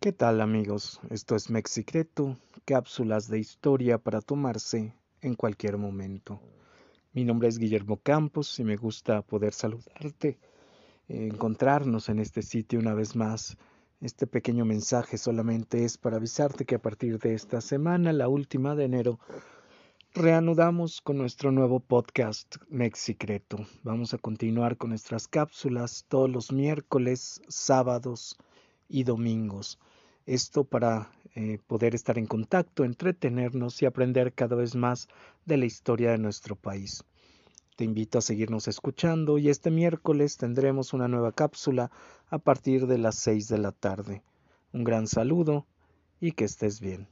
¿Qué tal amigos? Esto es Mexicreto, cápsulas de historia para tomarse en cualquier momento. Mi nombre es Guillermo Campos y me gusta poder saludarte, encontrarnos en este sitio una vez más. Este pequeño mensaje solamente es para avisarte que a partir de esta semana, la última de enero, reanudamos con nuestro nuevo podcast Mexicreto. Vamos a continuar con nuestras cápsulas todos los miércoles, sábados y domingos. Esto para eh, poder estar en contacto, entretenernos y aprender cada vez más de la historia de nuestro país. Te invito a seguirnos escuchando y este miércoles tendremos una nueva cápsula a partir de las 6 de la tarde. Un gran saludo y que estés bien.